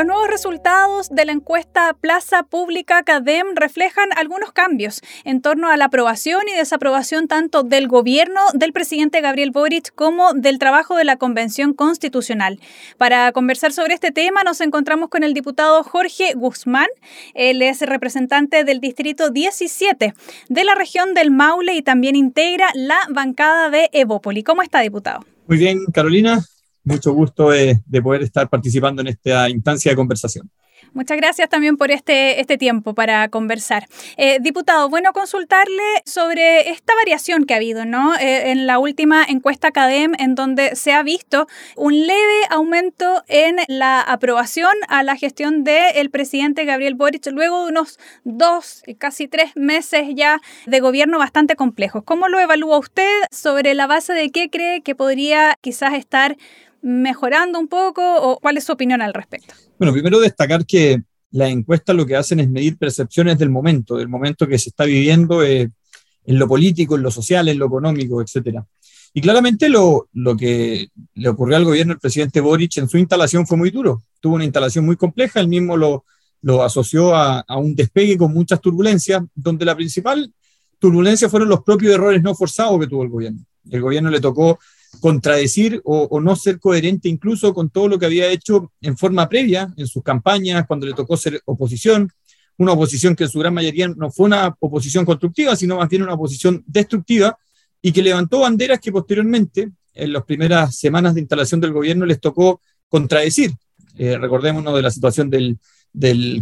Los nuevos resultados de la encuesta Plaza Pública CADEM reflejan algunos cambios en torno a la aprobación y desaprobación tanto del gobierno del presidente Gabriel Boric como del trabajo de la Convención Constitucional. Para conversar sobre este tema nos encontramos con el diputado Jorge Guzmán. Él es representante del Distrito 17 de la región del Maule y también integra la bancada de Evópoli. ¿Cómo está, diputado? Muy bien, Carolina mucho gusto de, poder estar participando en esta instancia de conversación. Muchas gracias también por este, este tiempo para conversar. Eh, diputado, bueno, consultarle sobre esta variación que ha habido ¿no? Eh, en la última encuesta CADEM, en donde se ha visto un leve aumento en la aprobación a la gestión del presidente Gabriel Boric, luego de unos dos, casi tres meses ya de gobierno bastante complejos. ¿Cómo lo evalúa usted? ¿Sobre la base de qué cree que podría quizás estar mejorando un poco o cuál es su opinión al respecto? Bueno, primero destacar que las encuestas lo que hacen es medir percepciones del momento, del momento que se está viviendo eh, en lo político, en lo social, en lo económico, etc. Y claramente lo, lo, que le ocurrió al gobierno del presidente Boric en su instalación fue muy duro. Tuvo una instalación muy compleja, él mismo lo, lo asoció a, a un despegue con muchas turbulencias, donde la principal turbulencia fueron los propios errores no forzados que tuvo el gobierno. El gobierno le tocó contradecir o, no ser coherente incluso con todo lo que había hecho en forma previa en sus campañas, cuando le tocó ser oposición, una oposición que en su gran mayoría no fue una oposición constructiva, sino más bien una oposición destructiva, y que levantó banderas que posteriormente, en las primeras semanas de instalación del gobierno, les tocó contradecir. Eh, recordémonos de la situación del,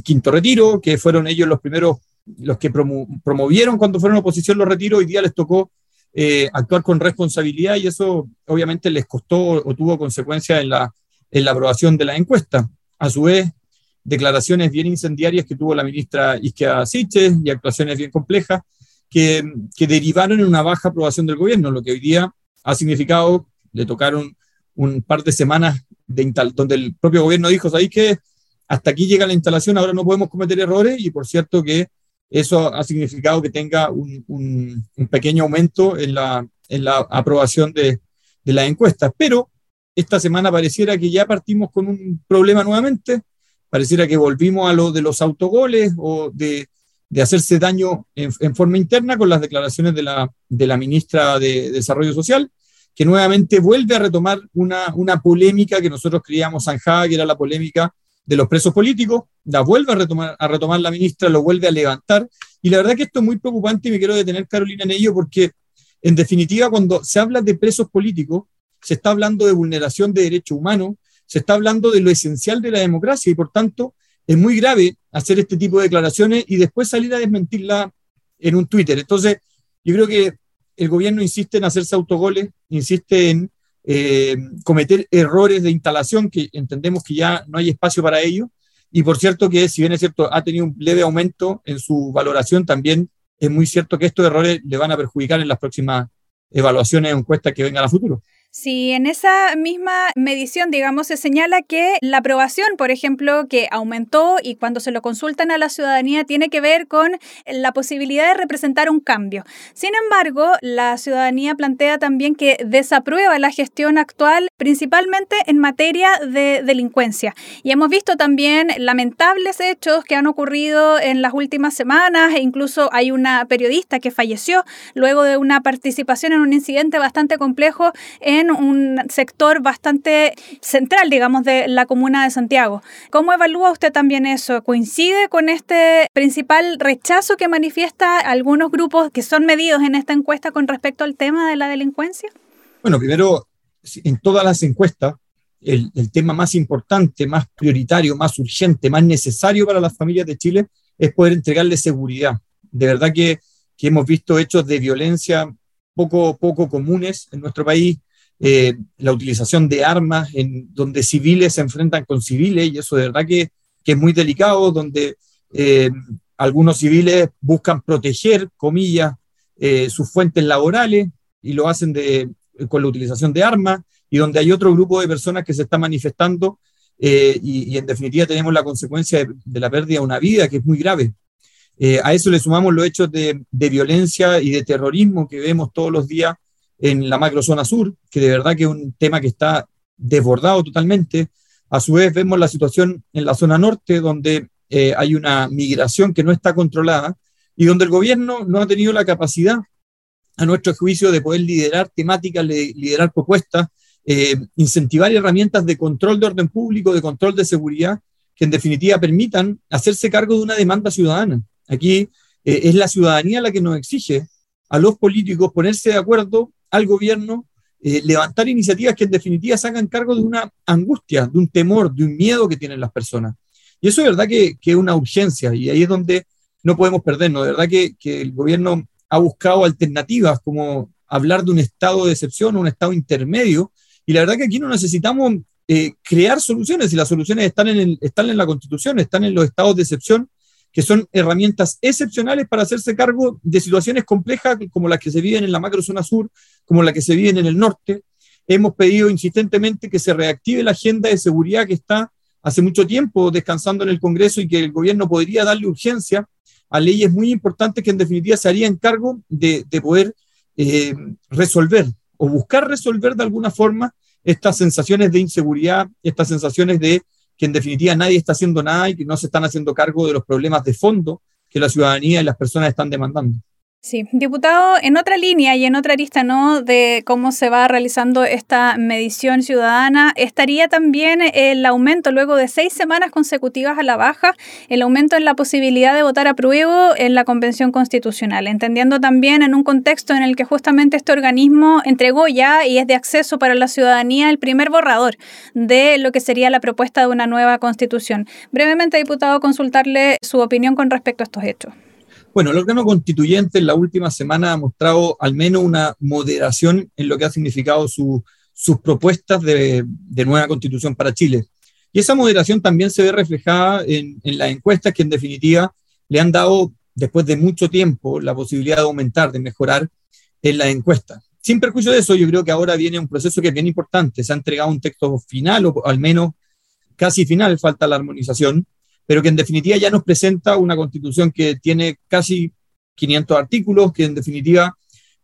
quinto retiro, que fueron ellos los primeros, los que promovieron cuando fueron oposición los retiros, hoy día les tocó eh, actuar con responsabilidad y eso obviamente les costó o tuvo consecuencias en la, en la aprobación de la encuesta. A su vez, declaraciones bien incendiarias que tuvo la ministra Isquia Siches y actuaciones bien complejas que, que, derivaron en una baja aprobación del gobierno, lo que hoy día ha significado, le tocaron un par de semanas de donde el propio gobierno dijo, ¿sabéis que hasta aquí llega la instalación, ahora no podemos cometer errores? Y por cierto que eso ha significado que tenga un, pequeño aumento en la, en la aprobación de, de las encuestas. Pero esta semana pareciera que ya partimos con un problema nuevamente, pareciera que volvimos a lo de los autogoles o de, de hacerse daño en, forma interna con las declaraciones de la, de la ministra de Desarrollo Social, que nuevamente vuelve a retomar una, una polémica que nosotros creíamos zanjada, que era la polémica de los presos políticos, la vuelve a retomar, a retomar la ministra, lo vuelve a levantar. Y la verdad que esto es muy preocupante y me quiero detener, Carolina, en ello, porque en definitiva, cuando se habla de presos políticos, se está hablando de vulneración de derechos humanos, se está hablando de lo esencial de la democracia y por tanto es muy grave hacer este tipo de declaraciones y después salir a desmentirla en un Twitter. Entonces, yo creo que el gobierno insiste en hacerse autogoles, insiste en eh, cometer errores de instalación que entendemos que ya no hay espacio para ello. Y por cierto que, si bien es cierto, ha tenido un leve aumento en su valoración, también es muy cierto que estos errores le van a perjudicar en las próximas evaluaciones o encuestas que vengan a futuro. Si en esa misma medición, digamos, se señala que la aprobación, por ejemplo, que aumentó y cuando se lo consultan a la ciudadanía tiene que ver con la posibilidad de representar un cambio. Sin embargo, la ciudadanía plantea también que desaprueba la gestión actual, principalmente en materia de delincuencia. Y hemos visto también lamentables hechos que han ocurrido en las últimas semanas e incluso hay una periodista que falleció luego de una participación en un incidente bastante complejo en un sector bastante central, digamos, de la comuna de Santiago. ¿Cómo evalúa usted también eso? ¿Coincide con este principal rechazo que manifiesta algunos grupos que son medidos en esta encuesta con respecto al tema de la delincuencia? Bueno, primero, en todas las encuestas, el, tema más importante, más prioritario, más urgente, más necesario para las familias de Chile es poder entregarle seguridad. De verdad que, que hemos visto hechos de violencia poco, poco comunes en nuestro país, eh, la utilización de armas en donde civiles se enfrentan con civiles, y eso de verdad que, es muy delicado, donde eh, algunos civiles buscan proteger, eh, sus fuentes laborales y lo hacen con la utilización de armas, y donde hay otro grupo de personas que se está manifestando y, en definitiva tenemos la consecuencia de, la pérdida de una vida que es muy grave. A eso le sumamos los hechos de, violencia y de terrorismo que vemos todos los días en la macrozona sur, que de verdad que es un tema que está desbordado totalmente. A su vez vemos la situación en la zona norte, donde eh, hay una migración que no está controlada y donde el gobierno no ha tenido la capacidad, a nuestro juicio, de poder liderar temáticas, liderar propuestas, eh, incentivar herramientas de control de orden público, de control de seguridad, que en definitiva permitan hacerse cargo de una demanda ciudadana. Aquí eh, es la ciudadanía la que nos exige a los políticos ponerse de acuerdo al gobierno, eh, levantar iniciativas que en definitiva se hagan cargo de una angustia, de un temor, de un miedo que tienen las personas. Y eso es verdad que, es una urgencia y ahí es donde no podemos perdernos. De verdad que, que el gobierno ha buscado alternativas como hablar de un estado de excepción, un estado intermedio, y la verdad que aquí no necesitamos eh, crear soluciones y las soluciones están en, están en la Constitución, están en los estados de excepción que son herramientas excepcionales para hacerse cargo de situaciones complejas como las que se viven en la macrozona sur, como las que se viven en el norte. Hemos pedido insistentemente que se reactive la agenda de seguridad que está hace mucho tiempo descansando en el Congreso y que el gobierno podría darle urgencia a leyes muy importantes que en definitiva se harían cargo de, poder eh, resolver o buscar resolver de alguna forma estas sensaciones de inseguridad, estas sensaciones de que en definitiva nadie está haciendo nada y que no se están haciendo cargo de los problemas de fondo que la ciudadanía y las personas están demandando. Sí, diputado, en otra línea y en otra lista, ¿no? De cómo se va realizando esta medición ciudadana, estaría también el aumento luego de seis semanas consecutivas a la baja, el aumento en la posibilidad de votar a prueba en la Convención Constitucional, entendiendo también en un contexto en el que justamente este organismo entregó ya y es de acceso para la ciudadanía el primer borrador de lo que sería la propuesta de una nueva constitución. Brevemente, diputado, consultarle su opinión con respecto a estos hechos. Bueno, el órgano constituyente en la última semana ha mostrado al menos una moderación en lo que ha significado sus propuestas de, nueva constitución para Chile. Y esa moderación también se ve reflejada en, las encuestas que en definitiva le han dado, después de mucho tiempo, la posibilidad de aumentar, de mejorar en las encuestas. Sin perjuicio de eso, yo creo que ahora viene un proceso que es bien importante. Se ha entregado un texto final, o al menos casi final, falta la armonización, pero que en definitiva ya nos presenta una constitución que tiene casi 500 artículos, que en definitiva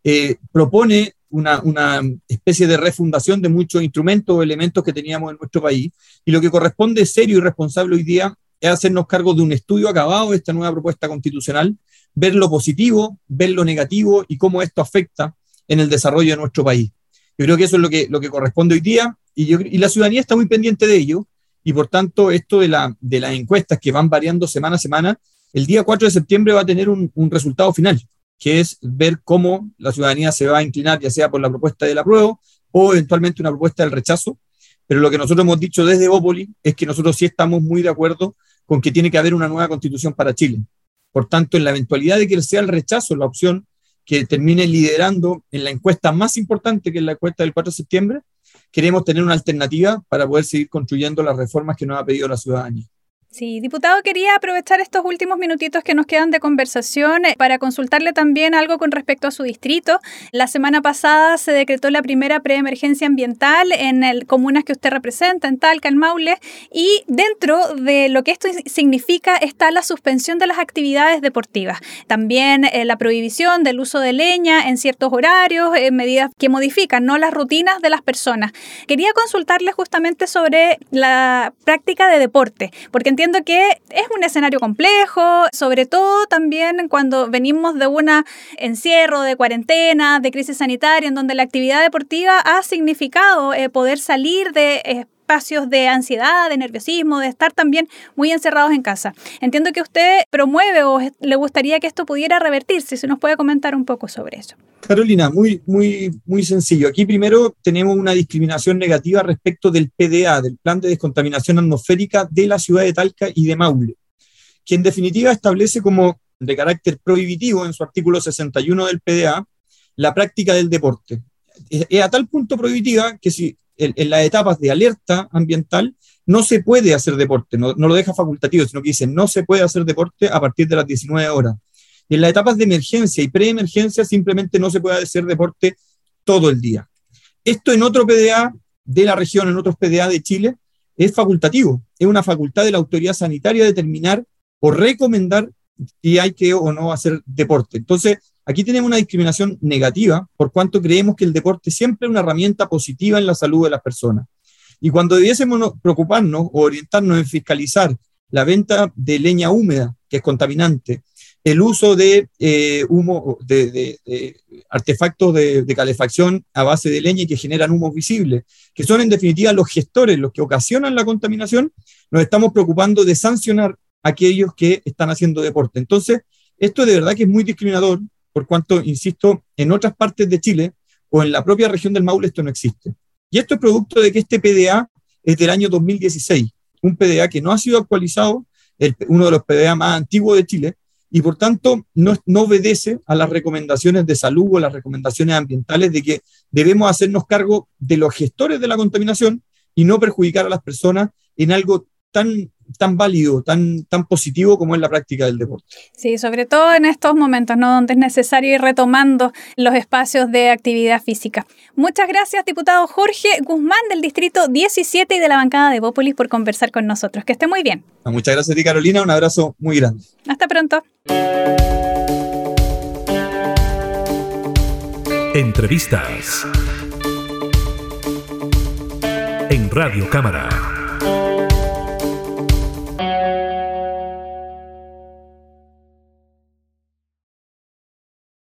eh, propone una, especie de refundación de muchos instrumentos o elementos que teníamos en nuestro país. Y lo que corresponde serio y responsable hoy día es hacernos cargo de un estudio acabado de esta nueva propuesta constitucional, ver lo positivo, ver lo negativo y cómo esto afecta en el desarrollo de nuestro país. Yo creo que eso es lo que, lo que corresponde hoy día y la ciudadanía está muy pendiente de ello y por tanto esto de, la, de las encuestas que van variando semana a semana, el día 4 de septiembre va a tener un, resultado final, que es ver cómo la ciudadanía se va a inclinar, ya sea por la propuesta del apruebo o eventualmente una propuesta del rechazo. Pero lo que nosotros hemos dicho desde Bópoli es que nosotros sí estamos muy de acuerdo con que tiene que haber una nueva constitución para Chile. Por tanto, en la eventualidad de que sea el rechazo la opción que termine liderando en la encuesta más importante, que es la encuesta del 4 de septiembre, queremos tener una alternativa para poder seguir construyendo las reformas que nos ha pedido la ciudadanía. Sí, diputado, quería aprovechar estos últimos minutitos que nos quedan de conversación eh, para consultarle también algo con respecto a su distrito. La semana pasada se decretó la primera preemergencia ambiental en el, comunas que usted representa, en Talca, en Maule, y dentro de lo que esto significa está la suspensión de las actividades deportivas. También eh, la prohibición del uso de leña en ciertos horarios, eh, medidas que modifican ¿no? las rutinas de las personas. Quería consultarle justamente sobre la práctica de deporte, porque entiendo Entiendo que es un escenario complejo, sobre todo también cuando venimos de un encierro, de cuarentena, de crisis sanitaria, en donde la actividad deportiva ha significado eh, poder salir de eh, espacios de ansiedad, de nerviosismo, de estar también muy encerrados en casa. Entiendo que usted promueve o le gustaría que esto pudiera revertirse, si nos puede comentar un poco sobre eso. Carolina, muy, muy, muy sencillo. Aquí primero tenemos una discriminación negativa respecto del PDA, del Plan de Descontaminación Atmosférica de la ciudad de Talca y de Maule, que en definitiva establece como de carácter prohibitivo en su artículo 61 del PDA la práctica del deporte. Es a tal punto prohibitiva que si en, las etapas de alerta ambiental no se puede hacer deporte, no, lo deja facultativo, sino que dice no se puede hacer deporte a partir de las 19 horas. En las etapas de emergencia y preemergencia simplemente no se puede hacer deporte todo el día. Esto en otro PDA de la región, en otros PDA de Chile, es facultativo. Es una facultad de la autoridad sanitaria determinar o recomendar si hay que o no hacer deporte. Entonces, aquí tenemos una discriminación negativa por cuanto creemos que el deporte siempre es una herramienta positiva en la salud de las personas. Y cuando debiésemos preocuparnos o orientarnos en fiscalizar la venta de leña húmeda, que es contaminante, el uso de eh, humo, de, artefactos de, calefacción a base de leña y que generan humo visible, que son en definitiva los gestores, los que ocasionan la contaminación, nos estamos preocupando de sancionar a aquellos que están haciendo deporte. Entonces, esto de verdad que es muy discriminador, por cuanto, insisto, en otras partes de Chile o en la propia región del Maule esto no existe. Y esto es producto de que este PDA es del año 2016, un PDA que no ha sido actualizado, uno de los PDA más antiguos de Chile, y por tanto no, no obedece a las recomendaciones de salud o las recomendaciones ambientales de que debemos hacernos cargo de los gestores de la contaminación y no perjudicar a las personas en algo tan, tan válido, tan, tan positivo como es la práctica del deporte. Sí, sobre todo en estos momentos, ¿no? Donde es necesario ir retomando los espacios de actividad física. Muchas gracias, diputado Jorge Guzmán del Distrito 17 y de la bancada de Bópolis por conversar con nosotros. Que esté muy bien. Muchas gracias a ti, Carolina. Un abrazo muy grande. Hasta pronto. Entrevistas en Radio Cámara.